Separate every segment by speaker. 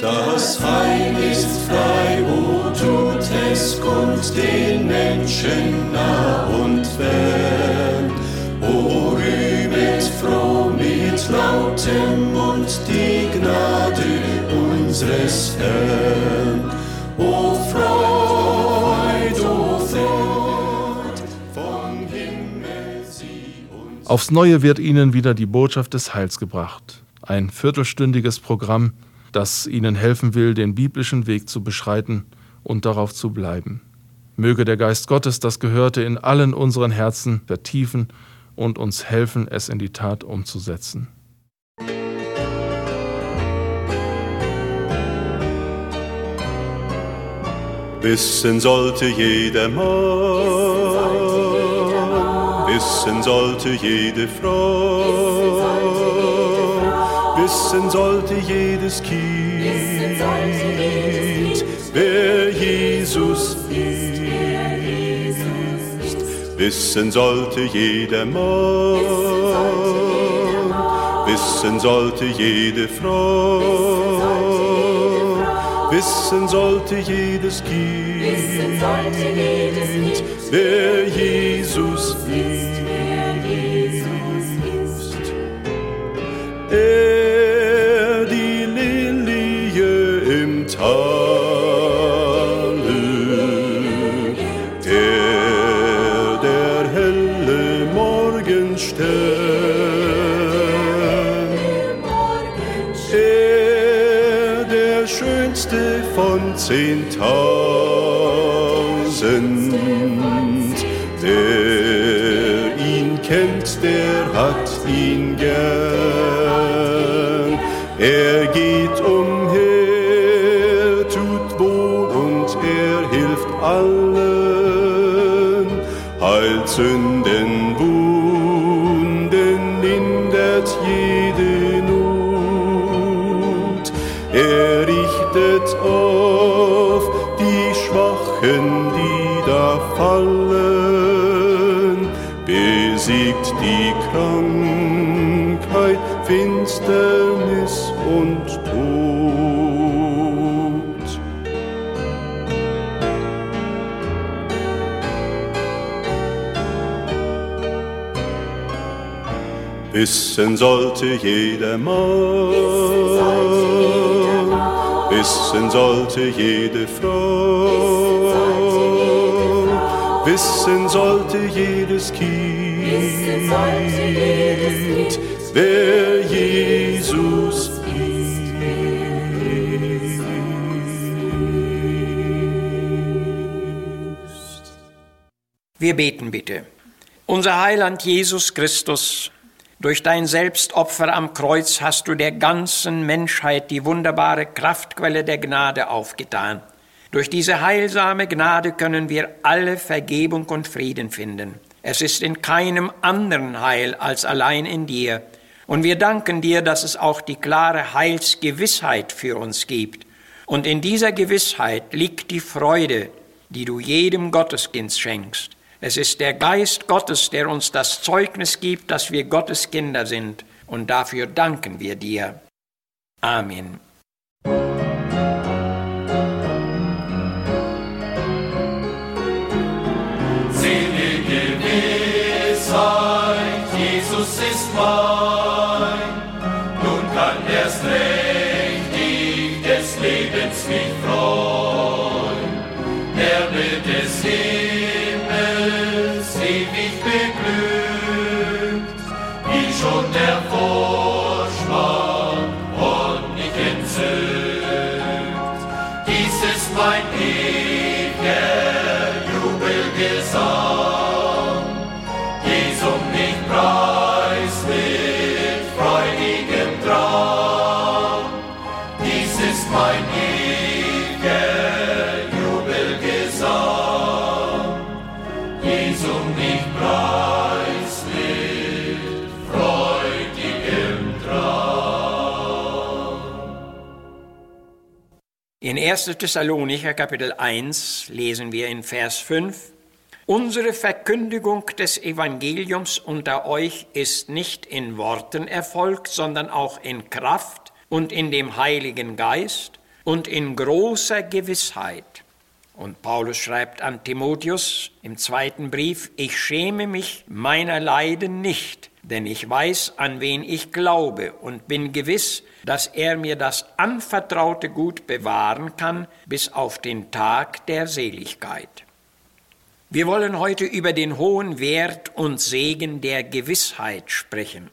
Speaker 1: Das Heil ist frei, o tut es kund den Menschen nah und fern. O rühmet froh mit lautem Mund die Gnade unseres Herrn. O Freud, o Freud, vom Himmel sie uns.
Speaker 2: Aufs Neue wird Ihnen wieder die Botschaft des Heils gebracht. Ein viertelstündiges Programm, das Ihnen helfen will, den biblischen Weg zu beschreiten und darauf zu bleiben. Möge der Geist Gottes das Gehörte in allen unseren Herzen vertiefen und uns helfen, es in die Tat umzusetzen.
Speaker 1: Wissen sollte jedermann, wissen sollte jede Frau, wissen sollte jedes Kind, wer Jesus ist. Wissen sollte jedermann, wissen sollte jede Frau wissen sollte jedes Kind, wer Jesus von zehntausend, der ihn kennt, der hat ihn gern. Er geht umher, tut wohl und er hilft allen, heilt Er richtet auf die Schwachen, die da fallen, besiegt die Krankheit, Finsternis und Tod. Wissen sollte jedermann, wissen sollte jede Frau, wissen sollte jedes Kind, wer Jesus ist.
Speaker 3: Wir beten bitte. Unser Heiland Jesus Christus, durch dein Selbstopfer am Kreuz hast du der ganzen Menschheit die wunderbare Kraftquelle der Gnade aufgetan. Durch diese heilsame Gnade können wir alle Vergebung und Frieden finden. Es ist in keinem anderen Heil als allein in dir. Und wir danken dir, dass es auch die klare Heilsgewissheit für uns gibt. Und in dieser Gewissheit liegt die Freude, die du jedem Gotteskind schenkst. Es ist der Geist Gottes, der uns das Zeugnis gibt, dass wir Gottes Kinder sind. Und dafür danken wir dir. Amen.
Speaker 4: Selige Gewissheit, Jesus ist mein. Nun kann erst recht ich des Lebens mich freuen.
Speaker 3: In 1. Thessalonicher Kapitel 1 lesen wir in Vers 5, Unsere Verkündigung des Evangeliums unter euch ist nicht in Worten erfolgt, sondern auch in Kraft und in dem Heiligen Geist und in großer Gewissheit. Und Paulus schreibt an Timotheus im zweiten Brief, ich schäme mich meiner Leiden nicht, denn ich weiß, an wen ich glaube und bin gewiss, dass er mir das anvertraute Gut bewahren kann bis auf den Tag der Seligkeit. Wir wollen heute über den hohen Wert und Segen der Gewissheit sprechen.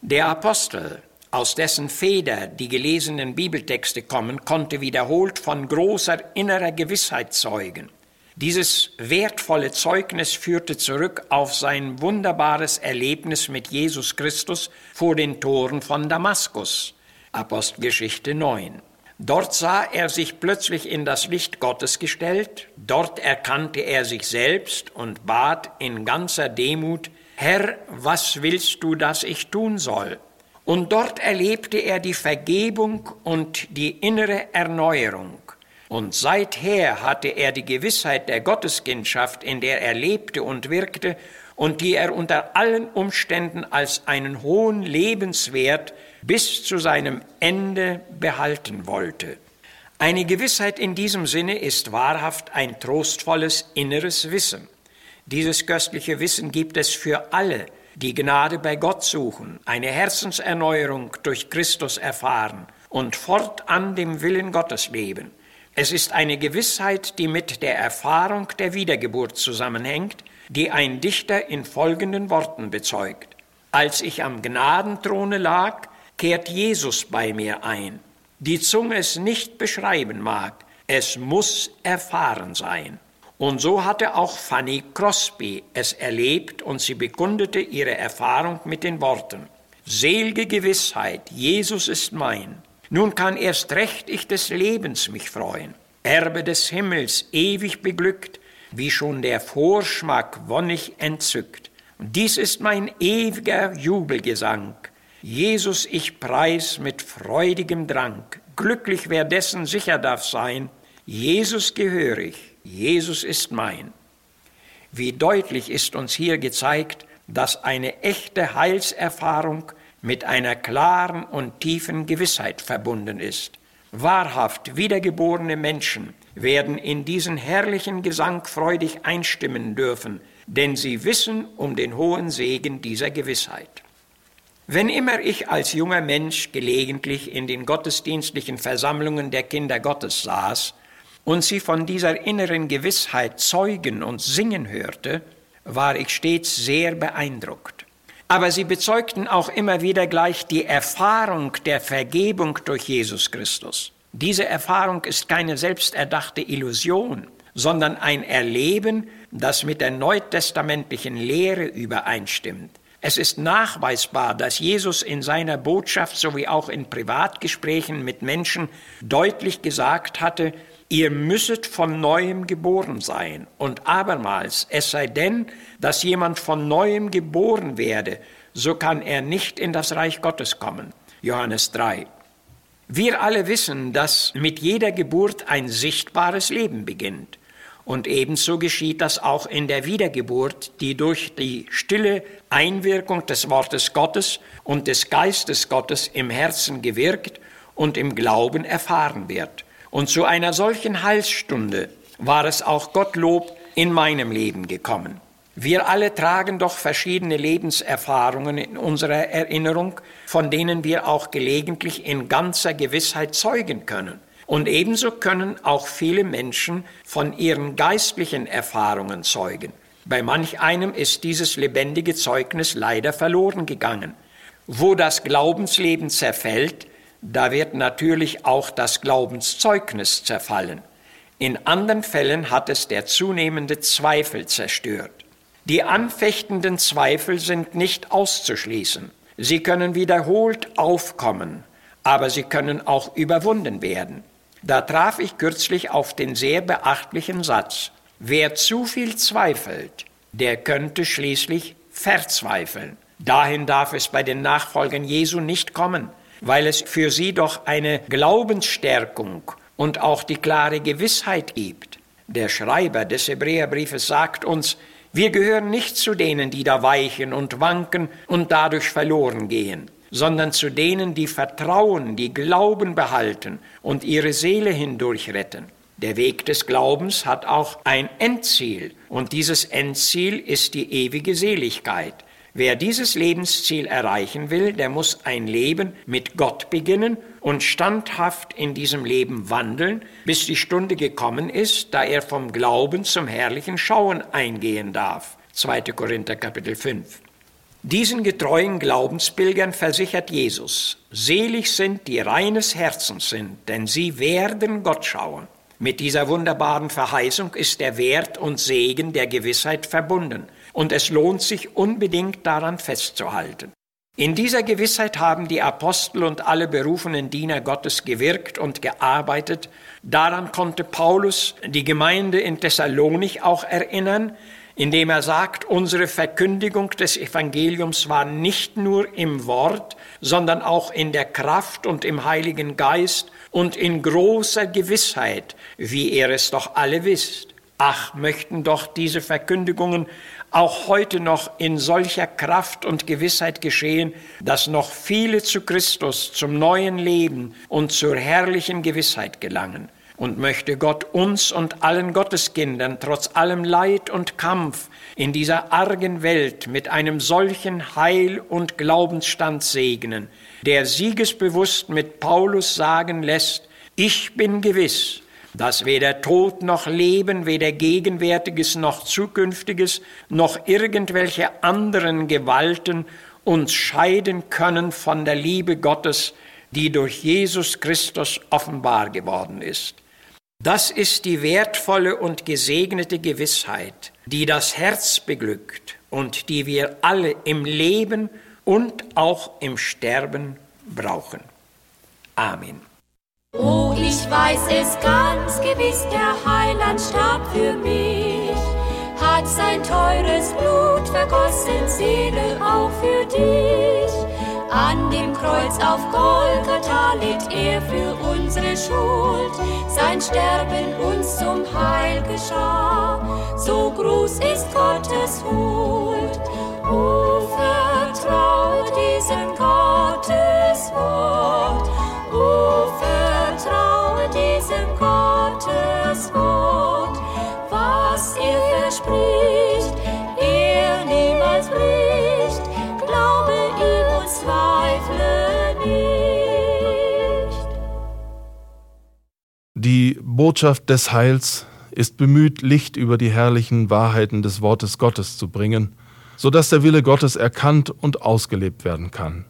Speaker 3: Der Apostel aus dessen Feder die gelesenen Bibeltexte kommen, konnte wiederholt von großer innerer Gewissheit zeugen. Dieses wertvolle Zeugnis führte zurück auf sein wunderbares Erlebnis mit Jesus Christus vor den Toren von Damaskus. Apostelgeschichte 9. Dort sah er sich plötzlich in das Licht Gottes gestellt, dort erkannte er sich selbst und bat in ganzer Demut, Herr, was willst du, dass ich tun soll? Und dort erlebte er die Vergebung und die innere Erneuerung. Und seither hatte er die Gewissheit der Gotteskindschaft, in der er lebte und wirkte und die er unter allen Umständen als einen hohen Lebenswert bis zu seinem Ende behalten wollte. Eine Gewissheit in diesem Sinne ist wahrhaft ein trostvolles inneres Wissen. Dieses köstliche Wissen gibt es für alle, die Gnade bei Gott suchen, eine Herzenserneuerung durch Christus erfahren und fortan dem Willen Gottes leben. Es ist eine Gewissheit, die mit der Erfahrung der Wiedergeburt zusammenhängt, die ein Dichter in folgenden Worten bezeugt. Als ich am Gnadenthrone lag, kehrt Jesus bei mir ein. Die Zunge es nicht beschreiben mag, es muss erfahren sein. Und so hatte auch Fanny Crosby es erlebt und sie bekundete ihre Erfahrung mit den Worten, Selge Gewissheit, Jesus ist mein. Nun kann erst recht ich des Lebens mich freuen. Erbe des Himmels, ewig beglückt, wie schon der Vorschmack wonnig entzückt. Und dies ist mein ewiger Jubelgesang. Jesus ich preis mit freudigem Drang. Glücklich wer dessen sicher darf sein, Jesus gehörig, Jesus ist mein. Wie deutlich ist uns hier gezeigt, dass eine echte Heilserfahrung mit einer klaren und tiefen Gewissheit verbunden ist. Wahrhaft wiedergeborene Menschen werden in diesen herrlichen Gesang freudig einstimmen dürfen, denn sie wissen um den hohen Segen dieser Gewissheit. Wenn immer ich als junger Mensch gelegentlich in den gottesdienstlichen Versammlungen der Kinder Gottes saß, und sie von dieser inneren Gewissheit zeugen und singen hörte, war ich stets sehr beeindruckt. Aber sie bezeugten auch immer wieder gleich die Erfahrung der Vergebung durch Jesus Christus. Diese Erfahrung ist keine selbsterdachte Illusion, sondern ein Erleben, das mit der neutestamentlichen Lehre übereinstimmt. Es ist nachweisbar, dass Jesus in seiner Botschaft sowie auch in Privatgesprächen mit Menschen deutlich gesagt hatte, ihr müsset von neuem geboren sein. Und abermals, es sei denn, dass jemand von neuem geboren werde, so kann er nicht in das Reich Gottes kommen. Johannes 3. Wir alle wissen, dass mit jeder Geburt ein sichtbares Leben beginnt. Und ebenso geschieht das auch in der Wiedergeburt, die durch die stille Einwirkung des Wortes Gottes und des Geistes Gottes im Herzen gewirkt und im Glauben erfahren wird. Und zu einer solchen Heilsstunde war es auch Gottlob in meinem Leben gekommen. Wir alle tragen doch verschiedene Lebenserfahrungen in unserer Erinnerung, von denen wir auch gelegentlich in ganzer Gewissheit zeugen können. Und ebenso können auch viele Menschen von ihren geistlichen Erfahrungen zeugen. Bei manch einem ist dieses lebendige Zeugnis leider verloren gegangen. Wo das Glaubensleben zerfällt, da wird natürlich auch das Glaubenszeugnis zerfallen. In anderen Fällen hat es der zunehmende Zweifel zerstört. Die anfechtenden Zweifel sind nicht auszuschließen. Sie können wiederholt aufkommen, aber sie können auch überwunden werden. Da traf ich kürzlich auf den sehr beachtlichen Satz, wer zu viel zweifelt, der könnte schließlich verzweifeln. Dahin darf es bei den Nachfolgern Jesu nicht kommen weil es für sie doch eine Glaubensstärkung und auch die klare Gewissheit gibt. Der Schreiber des Hebräerbriefes sagt uns, wir gehören nicht zu denen, die da weichen und wanken und dadurch verloren gehen. sondern zu denen, die Vertrauen, die Glauben behalten und ihre Seele hindurch retten. Der Weg des Glaubens hat auch ein Endziel und dieses Endziel ist die ewige Seligkeit. Wer dieses Lebensziel erreichen will, der muss ein Leben mit Gott beginnen und standhaft in diesem Leben wandeln, bis die Stunde gekommen ist, da er vom Glauben zum herrlichen Schauen eingehen darf. 2. Korinther Kapitel 5. Diesen getreuen Glaubenspilgern versichert Jesus, selig sind, die reines Herzens sind, denn sie werden Gott schauen. Mit dieser wunderbaren Verheißung ist der Wert und Segen der Gewissheit verbunden, und es lohnt sich unbedingt daran festzuhalten. In dieser Gewissheit haben die Apostel und alle berufenen Diener Gottes gewirkt und gearbeitet. Daran konnte Paulus die Gemeinde in Thessalonich auch erinnern, indem er sagt, unsere Verkündigung des Evangeliums war nicht nur im Wort, sondern auch in der Kraft und im Heiligen Geist und in großer Gewissheit, wie ihr es doch alle wisst. Ach, möchten doch diese Verkündigungen auch heute noch in solcher Kraft und Gewissheit geschehen, dass noch viele zu Christus, zum neuen Leben und zur herrlichen Gewissheit gelangen. Und möchte Gott uns und allen Gotteskindern trotz allem Leid und Kampf in dieser argen Welt mit einem solchen Heil und Glaubensstand segnen, der siegesbewusst mit Paulus sagen lässt, ich bin gewiss, dass weder Tod noch Leben, weder Gegenwärtiges noch Zukünftiges, noch irgendwelche anderen Gewalten uns scheiden können von der Liebe Gottes, die durch Jesus Christus offenbar geworden ist. Das ist die wertvolle und gesegnete Gewissheit, die das Herz beglückt und die wir alle im Leben und auch im Sterben brauchen. Amen.
Speaker 5: Oh, ich weiß es ganz gewiss, der Heiland starb für mich, hat sein teures Blut vergossen, Seele auch für dich. An dem Kreuz auf Golgatha litt er für unsere Schuld, sein Sterben uns zum Heil geschah. So groß ist Gottes Huld. O vertrau diesem Gottes Wort. O vertrau
Speaker 2: Botschaft des Heils ist bemüht, Licht über die herrlichen Wahrheiten des Wortes Gottes zu bringen, so dass der Wille Gottes erkannt und ausgelebt werden kann.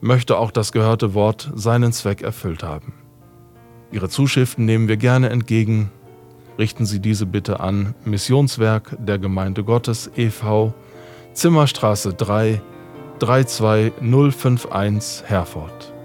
Speaker 2: Möchte auch das gehörte Wort seinen Zweck erfüllt haben. Ihre Zuschriften nehmen wir gerne entgegen. Richten Sie diese bitte an Missionswerk der Gemeinde Gottes e.V. Zimmerstraße 3 32051 Herford.